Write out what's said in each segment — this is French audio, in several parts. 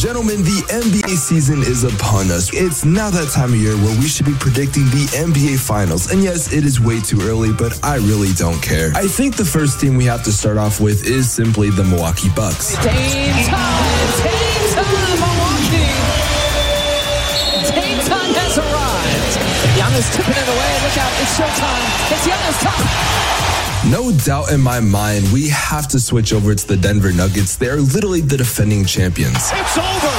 gentlemen, the NBA season is upon us. It's now that time of year where we should be predicting the NBA Finals. And yes, it is way too early, but I really don't care. I think the first team we have to start off with is simply the Milwaukee Bucks. Dame time! Time, Milwaukee! Time has arrived. Giannis tipping it away. Look out, it's showtime. It's Giannis time. No doubt in my mind, we have to switch over to the Denver Nuggets. They are literally the defending champions. It's over.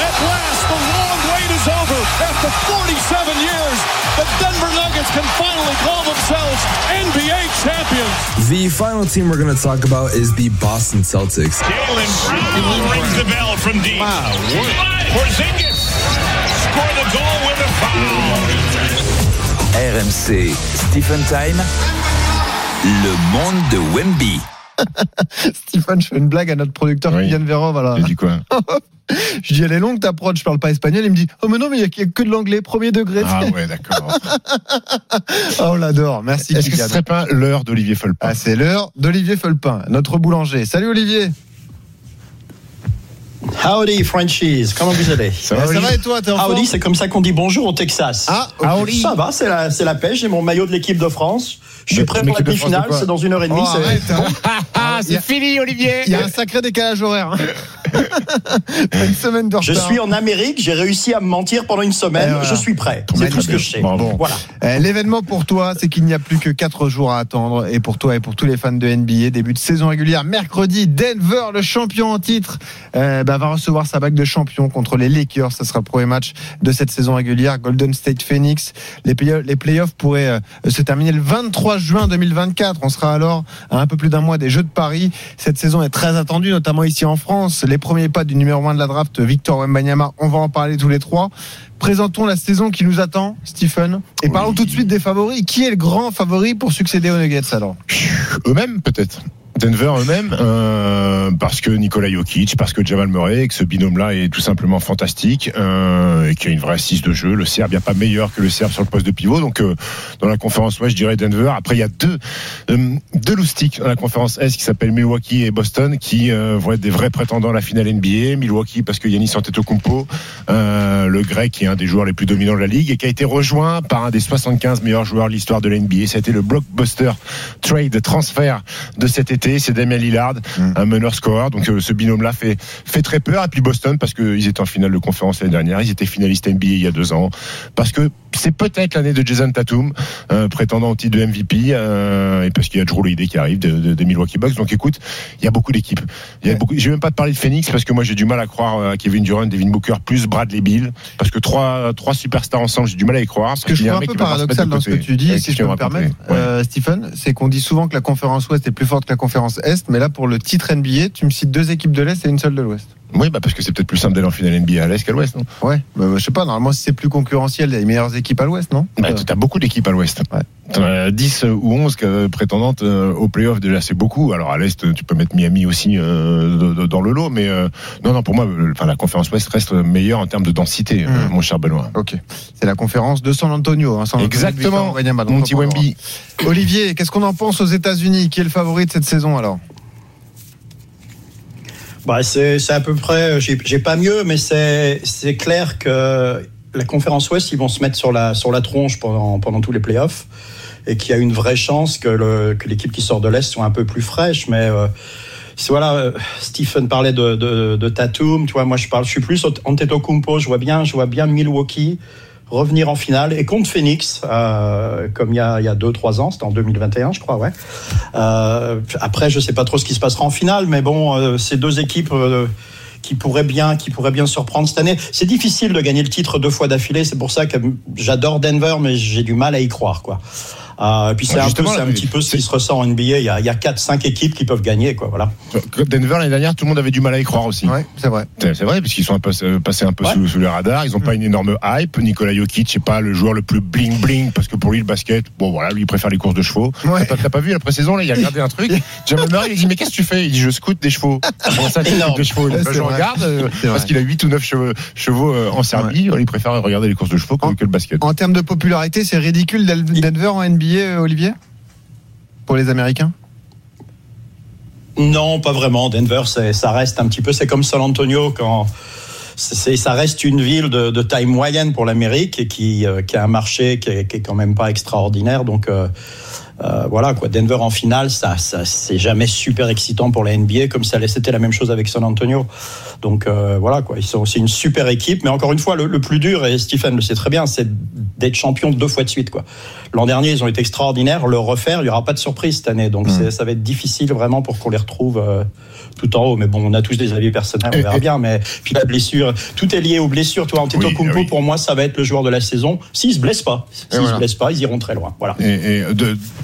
At last, the long wait is over. After 47 years, the Denver Nuggets can finally call themselves NBA champions. The final team we're going to talk about is the Boston Celtics. Jalen Brown rings the bell from deep. Wow. Porzingis score the goal with a foul. RMC, Stephen Time, le monde de Wemby. Stephen, je fais une blague à notre producteur Oui. Kylian Véran, voilà. J'ai dit quoi Je dis, elle est longue ta prod, je parle pas espagnol. Il me dit, oh mais non, mais il y a que de l'anglais, premier degré. Ah ouais, d'accord. Oh, on l'adore. Merci Est-ce que ce serait pas l'heure d'Olivier Folpin Ah, c'est l'heure d'Olivier Felpin, notre boulanger. Salut Olivier. Howdy, Frenchies. Comment vous allez Ça va, ça Olivier va et toi, Howdy, c'est comme ça qu'on dit bonjour au Texas. Ah, ok. Ça va, c'est la, c'est la pêche. J'ai mon maillot de l'équipe de France. Je suis prêt pour la demi-finale. C'est dans une heure et demie. Oh, c'est- hein. Ah, fini, Olivier Il y a un sacré décalage horaire. Une semaine de retard. Je suis en Amérique. J'ai réussi à me mentir pendant une semaine. Voilà. Je suis prêt. C'est tout ce que je sais. Bravo. Voilà. Euh, L'événement pour toi, c'est qu'il n'y a plus que 4 jours à attendre. Et pour toi et pour tous les fans de NBA, début de saison régulière, mercredi, Denver, le champion en titre, euh, bah, va recevoir sa bague de champion contre les Lakers. Ce sera le premier match de cette saison régulière. Golden State Phoenix. Les, play- les playoffs pourraient euh, se terminer le 23 juin 2024. On sera alors à un peu plus d'un mois des Jeux de Paris. Cette saison est très attendue, notamment ici en France. Les premiers pas du numéro 1 de la draft, Victor Wembanyama, on va en parler tous les trois. Présentons la saison qui nous attend, Stephen. Et parlons tout de suite des favoris. Qui est le grand favori pour succéder aux Nuggets alors? Eux-mêmes, peut-être. Denver eux-mêmes, euh, parce que Nikola Jokic, parce que Jamal Murray, et que ce binôme-là est tout simplement fantastique, euh, et qu'il y a une vraie assise de jeu. Le Serbe, il n'y a pas meilleur que le Serbe sur le poste de pivot. Donc, euh, dans la conférence Ouest, je dirais Denver. Après, il y a deux, euh, deux loustiques dans la conférence Est qui s'appellent Milwaukee et Boston, qui euh, vont être des vrais prétendants à la finale NBA. Milwaukee, parce que Yannis Antetokounmpo, euh, le grec, qui est un des joueurs les plus dominants de la ligue, et qui a été rejoint par un des 75 meilleurs joueurs de l'histoire de la NBA. Été le blockbuster trade transfert de cet été. C'est Damien Lillard, un meneur scoreur. Donc euh, ce binôme-là fait fait très peur. Et puis Boston parce qu'ils étaient en finale de conférence l'année dernière. Ils étaient finalistes NBA il y a deux ans. Parce que c'est peut-être l'année de Jason Tatum, euh, prétendant au titre de MVP, euh, et parce qu'il y a Drew Holiday qui arrive de- de- des Milwaukee Bucks. Donc écoute, il y a beaucoup d'équipes. Il y a beaucoup. Vais même pas te parler de Phoenix parce que moi j'ai du mal à croire euh, à Kevin Durant, Devin Booker plus Bradley Bill parce que trois trois superstars ensemble, j'ai du mal à y croire. Ce que je trouve un peu paradoxal dans ce que tu dis, si je peux me permettre, euh, Stephen, c'est qu'on dit souvent que la conférence Ouest est plus forte que la conférence Est, mais là pour le titre NBA, tu me cites deux équipes de l'Est et une seule de l'Ouest. Oui, bah parce que c'est peut-être plus simple d'aller en finale NBA à l'Est qu'à l'Ouest, non? Ouais, bah, je sais pas, normalement si c'est plus concurrentiel, les meilleures équipes à l'Ouest, non Bah, tu as beaucoup d'équipes à l'ouest. Ouais. As 10 ou 11 que- prétendantes euh, au playoff, déjà c'est beaucoup. Alors à l'Est, tu peux mettre Miami aussi euh, de- de- dans le lot, mais euh, non, non, pour moi, euh, enfin, la conférence Ouest reste meilleure en termes de densité, euh, Mm. mon cher Benoît. Ok, c'est la conférence de San Antonio. Hein, San Antonio, Exactement, Victor Wembanyama, donc mon on petit en parlera. Wemby. Olivier, qu'est-ce qu'on en pense aux États-Unis? Qui est le favori de cette saison alors? Bah, c'est c'est à peu près. J'ai j'ai pas mieux, mais c'est c'est clair que la conférence Ouest, ils vont se mettre sur la sur la tronche pendant pendant tous les playoffs. Et qu'il y a une vraie chance que le que l'équipe qui sort de l'Est soit un peu plus fraîche, mais euh, voilà, euh, Stephen parlait de, de, de Tatum, tu vois, moi je parle, je suis plus Antetokounmpo, je vois bien, je vois bien Milwaukee revenir en finale. Et contre Phoenix, euh, comme il y a il y a deux trois ans, c'était en 2021, je crois, ouais. Euh, après, je sais pas trop ce qui se passera en finale, mais bon, euh, ces deux équipes. Qui pourraient bien, qui pourraient bien surprendre cette année. C'est difficile de gagner le titre deux fois d'affilée. C'est pour ça que j'adore Denver, mais j'ai du mal à y croire, quoi. Euh, et puis c'est Ouais, un, peu, petit peu ce qui se ressent en NBA. Il y a, il y a 4-5 équipes qui peuvent gagner, quoi. Voilà. Denver l'année dernière, tout le monde avait du mal à y croire aussi. Ouais, c'est vrai. C'est vrai, parce qu'ils sont un peu, euh, passés un peu Ouais. sous, sous le radar. Ils n'ont pas une énorme hype. Nicolas Jokic, c'est pas le joueur le plus bling bling, parce que pour lui, le basket, bon voilà, lui, il préfère les courses de chevaux. Ouais. T'as pas- vu la pré-saison, là, il a regardé un truc. Jamal Murray, il dit, mais qu'est-ce que tu fais? Il dit, je scoute des chevaux. Ça, scoutes des chevaux? Bah, Je vrai. regarde, euh, parce qu'il a 8 ou 9 chevaux, chevaux euh, en Serbie. Il préfère regarder les courses de chevaux que, En- que le basket. En termes de popularité, c'est ridicule Denver en NBA, euh, Olivier Pour les Américains? Non, pas vraiment. Denver, ça reste un petit peu, c'est comme San Antonio quand ça reste une ville de, taille moyenne pour l'Amérique et qui, euh, a un marché qui est, qui est, quand même pas extraordinaire. Donc euh, euh, voilà quoi, Denver en finale, ça, ça c'est jamais super excitant pour la NBA, comme ça c'était la même chose avec San Antonio. Donc euh, voilà quoi, ils sont aussi une super équipe, mais encore une fois, le, le plus dur et Stephen le sait très bien, c'est d'être champion deux fois de suite quoi. L'an dernier, ils ont été extraordinaires, le refaire, il y aura pas de surprise cette année, donc mmh. ça va être difficile vraiment pour qu'on les retrouve. Euh, tout en haut. Mais bon, on a tous des avis personnels, on verra bien. Mais puis la blessure, tout est lié aux blessures. Toi, Antetokounmpo, oui, oui. pour moi, ça va être le joueur de la saison. S'il se blesse pas, s'il voilà. se blesse pas, ils iront très loin. Voilà. Et, et de,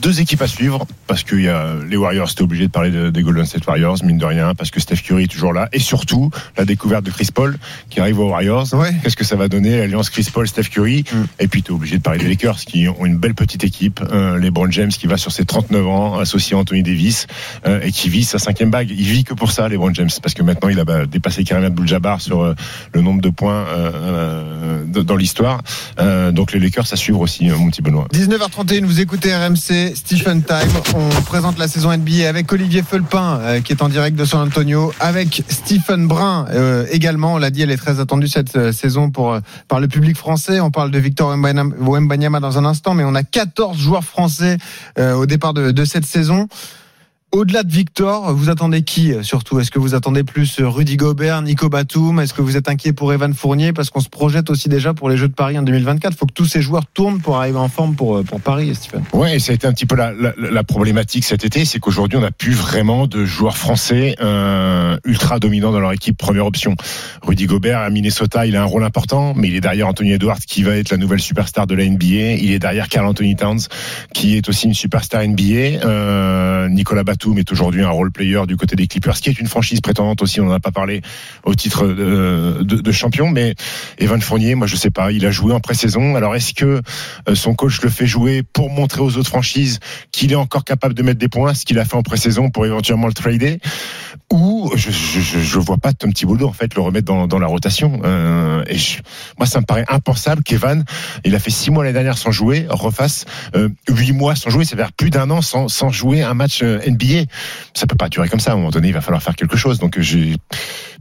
deux équipes à suivre parce que y a les Warriors, c'était obligé de parler de, des Golden State Warriors, mine de rien, parce que Steph Curry est toujours là. Et surtout, la découverte de Chris Paul qui arrive aux Warriors. Ouais. Qu'est-ce que ça va donner, l'alliance Chris Paul, Steph Curry? Mm. Et puis, tu es obligé de parler des Lakers qui ont une belle petite équipe. Euh, LeBron James qui va sur ses 39 ans, associé à Anthony Davis, euh, et qui vit sa cinquième bague. Il vit que pour ça, LeBron James, parce que maintenant, il a bah, dépassé Karim Abdul-Jabbar sur euh, le nombre de points euh, dans l'histoire. Euh, donc, les Lakers à suivre aussi, mon petit Benoît. 19h31, vous écoutez RMC, Stephen Time. On présente la saison NBA avec Olivier Felpin euh, qui est en direct de San Antonio, avec Stephen Brun euh, également. On l'a dit, elle est très attendue cette euh, saison pour, par le public français. On parle de Victor Wembanyama dans un instant, mais on a 14 joueurs français au départ de, de cette saison. Au-delà de Victor, vous attendez qui surtout? Est-ce que vous attendez plus Rudy Gobert, Nico Batum? Est-ce que vous êtes inquiet pour Evan Fournier? Parce qu'on se projette aussi déjà pour les Jeux de Paris en 2024. Il faut que tous ces joueurs tournent pour arriver en forme pour, pour Paris, Stephen. Ouais, ça a été un petit peu la, problématique cet été, c'est qu'aujourd'hui on n'a plus vraiment de joueurs français euh, ultra dominants dans leur équipe première option. Rudy Gobert à Minnesota, il a un rôle important, mais il est derrière Anthony Edwards qui va être la nouvelle superstar de la NBA. Il est derrière Carl Anthony Towns qui est aussi une superstar NBA. Euh, Nicolas Batum Batum est aujourd'hui un role player du côté des Clippers, qui est une franchise prétendante aussi. On n'en a pas parlé au titre de, de, de, champion, mais Evan Fournier, moi je sais pas, il a joué en pré-saison. Alors est-ce que euh, son coach le fait jouer pour montrer aux autres franchises qu'il est encore capable de mettre des points, ce qu'il a fait en pré-saison pour éventuellement le trader, ou je, je, je vois pas Tom Thibodeau en fait le remettre dans, dans la rotation. Euh, et je, moi ça me paraît impensable qu'Evan, il a fait six mois l'année dernière sans jouer, refasse euh, huit mois sans jouer, c'est-à-dire plus d'un an sans, sans jouer un match euh, NBA ça peut pas durer comme ça. À un moment donné, il va falloir faire quelque chose. Donc j'ai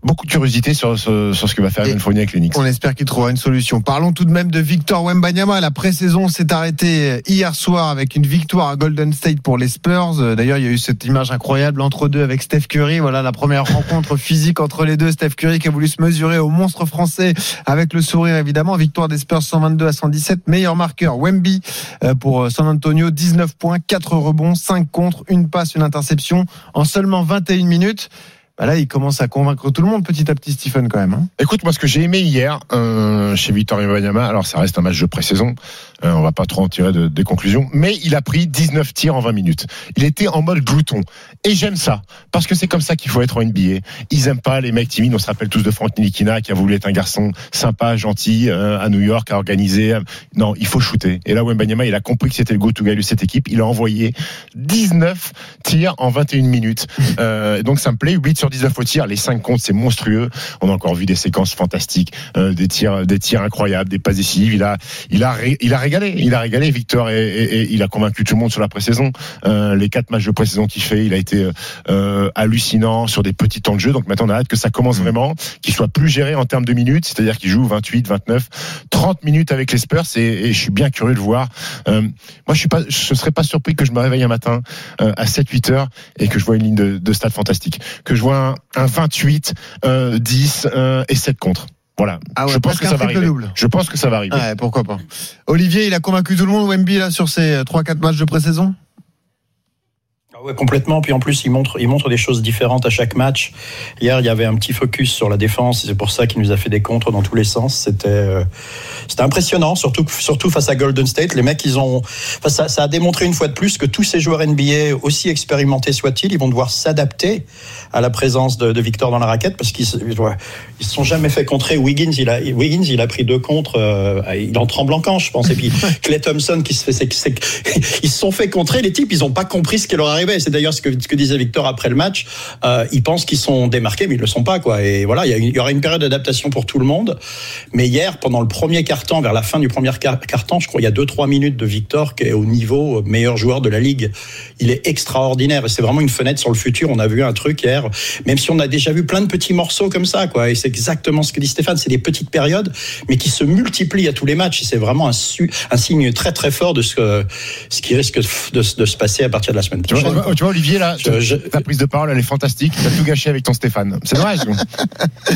beaucoup de curiosité sur, sur, sur ce que va faire Evan Fournier avec les Knicks. On espère qu'il trouvera une solution. Parlons tout de même de Victor Wembanyama. La pré-saison s'est arrêtée hier soir avec une victoire à Golden State pour les Spurs. D'ailleurs, il y a eu cette image incroyable entre deux avec Steph Curry. Voilà la première rencontre physique entre les deux. Steph Curry qui a voulu se mesurer au monstre français avec le sourire évidemment. Victoire des Spurs 122 à 117. Meilleur marqueur Wemby euh, pour San Antonio 19 points, 4 rebonds, 5 contre, une passe, une interception en seulement 21 minutes. Bah là, il commence à convaincre tout le monde petit à petit, Stephen, quand même. Hein. Écoute, moi, ce que j'ai aimé hier euh, chez Victor Wembanyama, alors ça reste un match de pré-saison, euh, on va pas trop en tirer de, des conclusions, mais il a pris 19 tirs en 20 minutes. Il était en mode glouton. Et j'aime ça, parce que c'est comme ça qu'il faut être en NBA. Ils aiment pas les mecs timides, on se rappelle tous de Frank Nilikina qui a voulu être un garçon sympa, gentil, euh, à New York, à organiser. Non, il faut shooter. Et là, Wembanyama, il a compris que c'était le go-to guy de cette équipe. Il a envoyé 19 tirs en 21 minutes. Euh, donc ça me plaît, 8 sur 19 au tir, les 5 comptes, c'est monstrueux. On a encore vu des séquences fantastiques, euh, des tirs, des tirs incroyables, des passes décisives. Il a, il a, il a régalé, il a régalé Victor et, et, et il a convaincu tout le monde sur la pré-saison. Euh, les quatre matchs de pré-saison qu'il fait, il a été euh, hallucinant sur des petits temps de jeu. Donc maintenant, on a hâte que ça commence vraiment, qu'il soit plus géré en termes de minutes, c'est-à-dire qu'il joue 28, 29, 30 minutes avec les Spurs. Et, et je suis bien curieux de voir. Moi, je suis pas, je serais pas surpris que je me réveille un matin à 7-8 heures et que je vois une ligne de, de stade fantastique, que je vois un, un 28, 10 et 7 contre. Voilà. Ah ouais, je pense que ça va arriver. Double. Je pense que ça va arriver. Ouais, pourquoi pas. Olivier, il a convaincu tout le monde, Wemby, là, sur ses 3-4 matchs de pré-saison? Ouais, complètement. Puis en plus, il montre, il montre des choses différentes à chaque match. Hier, il y avait un petit focus sur la défense. C'est pour ça qu'il nous a fait des contres dans tous les sens. C'était, euh, c'était impressionnant, surtout, surtout face à Golden State. Les mecs, ils ont, enfin, ça, ça, a démontré une fois de plus que tous ces joueurs NBA, aussi expérimentés soient-ils, ils vont devoir s'adapter à la présence de, de, Victor dans la raquette parce qu'ils ils se sont jamais fait contrer. Wiggins, il a, Wiggins, il a pris deux contres. Euh, il en tremble en je pense. Et puis Clay Thompson qui se fait, c'est, c'est, ils se sont fait contrer. Les types, ils ont pas compris ce qui leur arrivait C'est d'ailleurs ce que, ce que disait Victor après le match. Euh, ils pensent qu'ils sont démarqués, mais ils le sont pas, quoi. Et voilà, il y, aura une période d'adaptation pour tout le monde. Mais hier, pendant le premier quart-temps, vers la fin du premier quart- quart-temps, je crois, il y a 2-3 minutes de Victor qui est au niveau meilleur joueur de la ligue. Il est extraordinaire et c'est vraiment une fenêtre sur le futur. On a vu un truc hier, même si on a déjà vu plein de petits morceaux comme ça, quoi. Et c'est exactement ce que dit Stéphane. C'est des petites périodes, mais qui se multiplient à tous les matchs. Et c'est vraiment un, su- un signe très très fort de ce, que, ce qui risque de, de se passer à partir de la semaine Tu vois, tu vois, Olivier, là, Je- je- ta prise de parole, elle est fantastique. T'as tout gâché avec ton Stéphane. C'est dommage.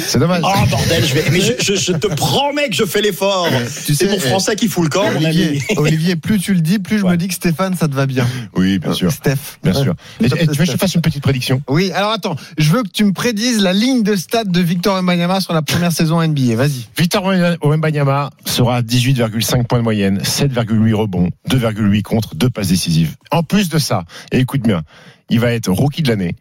C'est dommage. Oh bordel, je vais, mais je, je- je te promets que je fais l'effort. tu C'est sais, mon français qui fout le camp, mon Olivier, ami. Olivier, plus tu le dis, plus je me dis que Stéphane, ça te va bien. Oui, bien sûr. Steph. Bien sûr. Et, et tu veux que je te fasse une petite prédiction? Oui, alors attends, je veux que tu me prédises la ligne de stade de Victor Wembanyama sur la première saison NBA. Vas-y. Victor Wembanyama sera à 18,5 points de moyenne, 7,8 rebonds, 2,8 contre, 2 passes décisives. En plus de ça, et écoute bien, il va être rookie de l'année.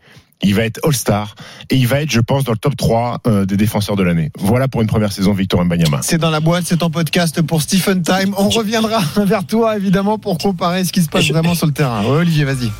Il va être All-Star et il va être, je pense, dans le top 3 euh, des défenseurs de l'année. Voilà pour une première saison Victor Wembanyama. C'est dans la boîte, c'est en podcast pour Stephen Time. On reviendra vers toi, évidemment, pour comparer ce qui se passe Je- vraiment sur le terrain. Ouais, Olivier, vas-y.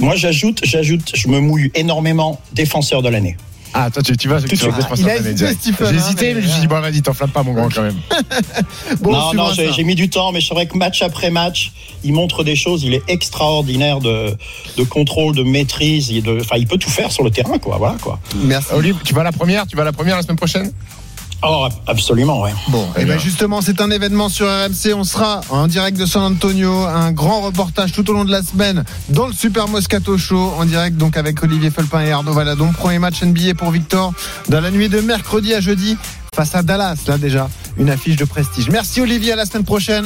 Moi, j'ajoute, j'ajoute, je me mouille énormément défenseur de l'année. Ah, toi, tu, tu vas suite. défenseur Il a hésité. Stephen, J'ai hein, hésité, mais- je me suis dit, bon, vas-y, t'enflamme pas mon grand quand même. Bon, on non, non, j'ai mis du temps, mais c'est vrai que match après match, il montre des choses. Il est extraordinaire de, de contrôle, de maîtrise. Enfin, il peut tout faire sur le terrain, quoi. Voilà, quoi. Merci. Olivier, tu vas à la première Tu vas à la première la semaine prochaine? Oh, absolument, ouais. Bon, et ben bien. justement, c'est un événement sur RMC. On sera en direct de San Antonio, un grand reportage tout au long de la semaine dans le Super Moscato Show, en direct donc avec Olivier Felpin et Arnaud Valadon. Premier match NBA pour Victor dans la nuit de mercredi à jeudi face à Dallas. Là déjà, une affiche de prestige. Merci Olivier, à la semaine prochaine.